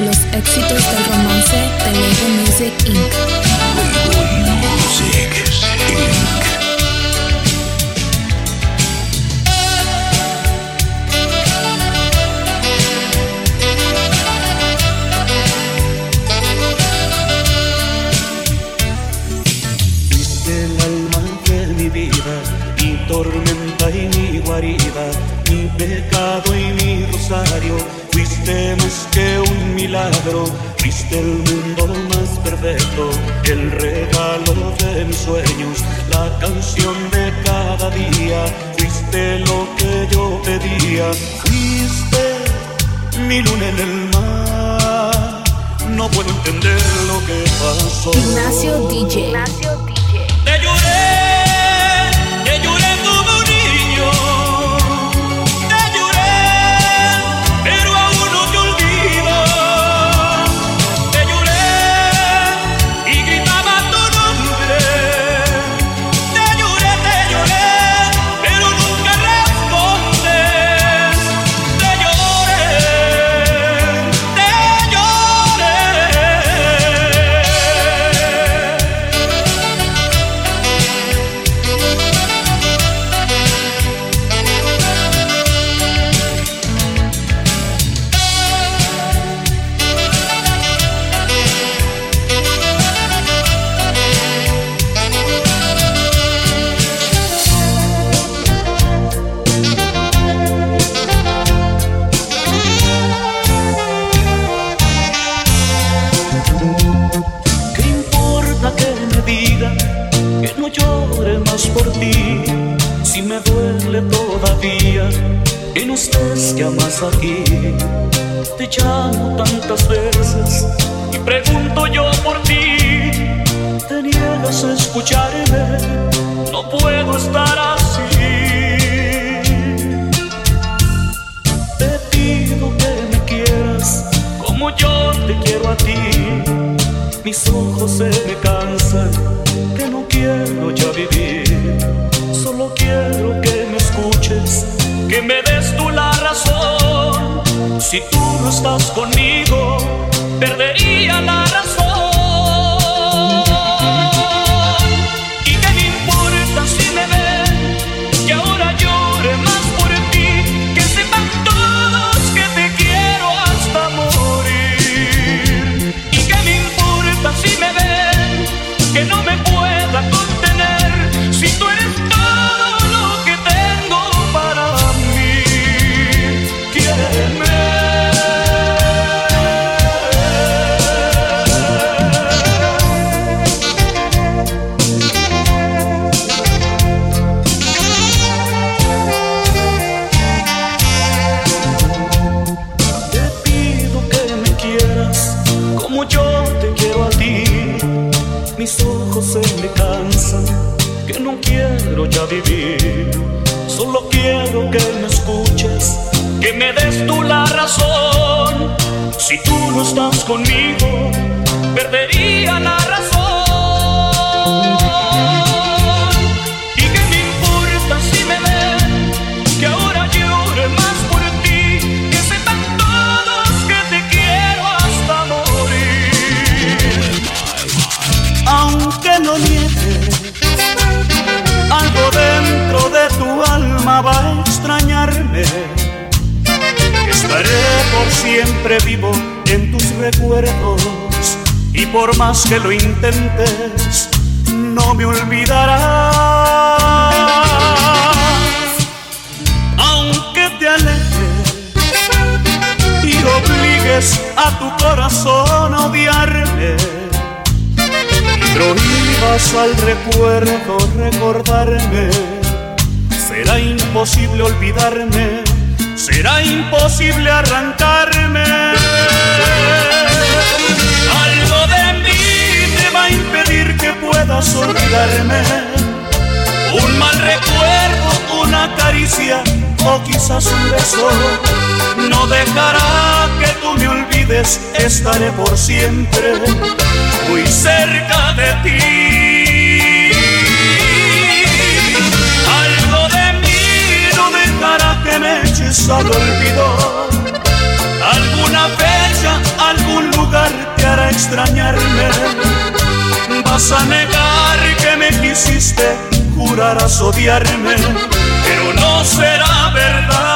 los éxitos del romance de Lego Music Inc. Music Inc. Tormenta y mi guarida, mi pecado y mi rosario. Más que un milagro, fuiste el mundo más perfecto, el regalo de mis sueños, la canción de cada día. Fuiste lo que yo pedía, fuiste mi luna en el mar. No puedo entender lo que pasó. Ignacio DJ. Te pregunto yo por ti. Te niegas a escucharme, no puedo estar así. Te pido que me quieras como yo te quiero a ti. Mis ojos se me cansan, que no quiero ya vivir. Solo quiero que me escuches, que me des tú la razón. Si tú no estás conmigo, perdería quiero a ti. Mis ojos se me cansan, que no quiero ya vivir. Solo quiero que me escuches, que me des tú la razón. Si tú no estás conmigo, perdería la razón. Siempre vivo en tus recuerdos y por más que lo intentes, no me olvidarás. Aunque te alejes y obligues a tu corazón a odiarme prohíbas al recuerdo recordarme, será imposible olvidarme, será imposible arrancarme. Algo de mí te va a impedir que puedas olvidarme. Un mal recuerdo, una caricia o quizás un beso no dejará que tú me olvides. Estaré por siempre muy cerca de ti. Al. Alguna playa, algún lugar te hará extrañarme. Vas a negar que me quisiste, jurarás odiarme, pero no será verdad.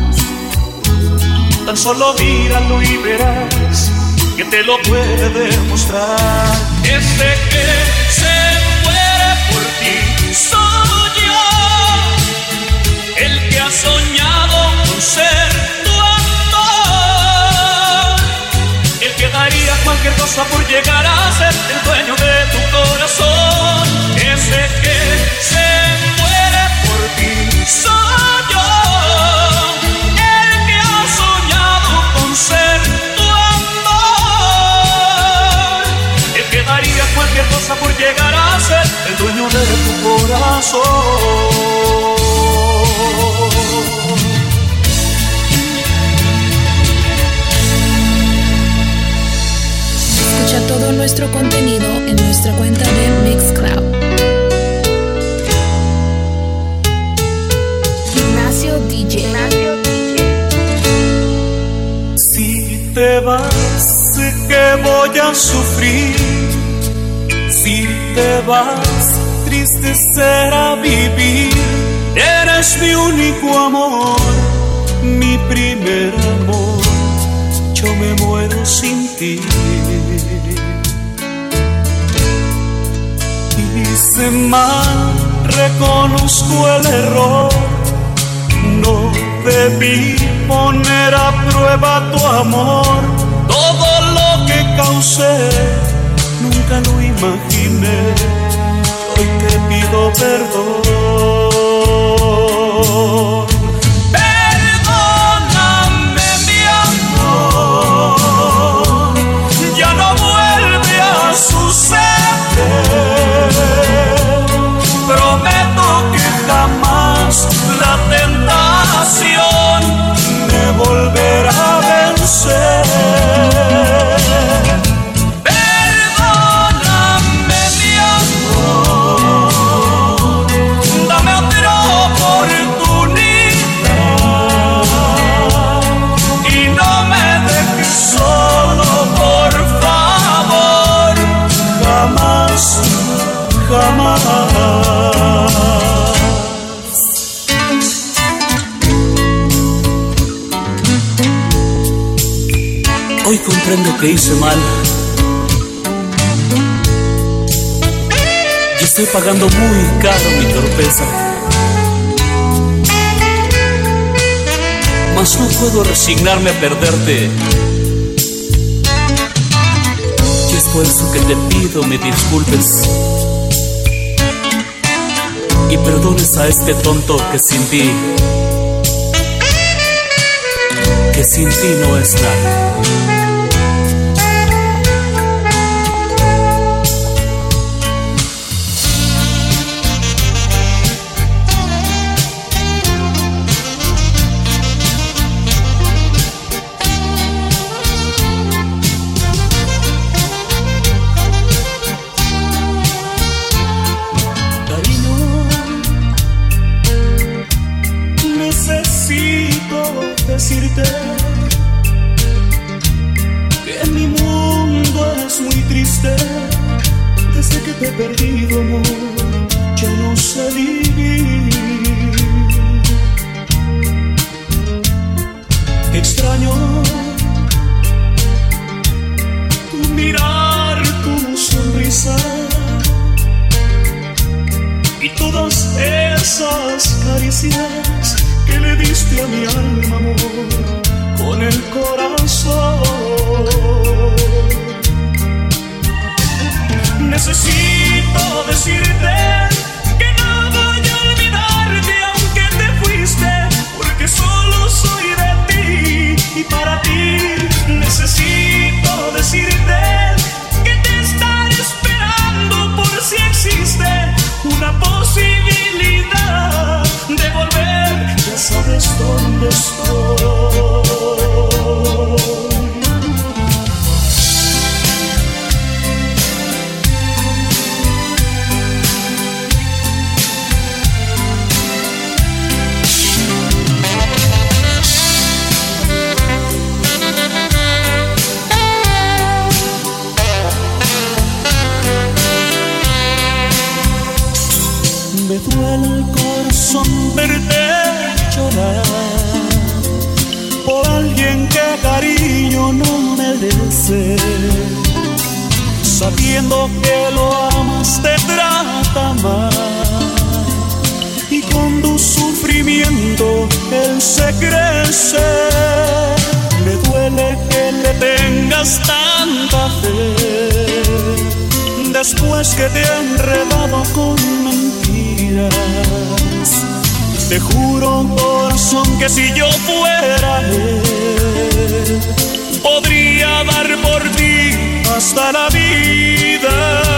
míralo y verás que te lo puede demostrar. Ese que se muere por ti soy yo, el que ha soñado con ser tu amor, el que daría cualquier cosa por llegar a ser el dueño de contenido en nuestra cuenta de Mixcloud. Ignacio DJ. Si te vas, que voy a sufrir si te vas, triste será vivir. Eres mi único amor, mi primer amor. Yo me muero sin ti. Hice mal, reconozco el error. No debí poner a prueba tu amor. Todo lo que causé nunca lo imaginé. Hoy te pido perdón. Comprendo que hice mal. Y estoy pagando muy caro mi torpeza. Mas no puedo resignarme a perderte. Y es por eso que te pido me disculpes. Y perdones a este tonto que sin ti, que sin ti no es nada. mundo Sabiendo que lo amas te trata mal y con tu sufrimiento él se crece. Me duele que le tengas tanta fe después que te he enredado con mentiras. Te juro, corazón, que si yo fuera él, podría dar por ti hasta la vida.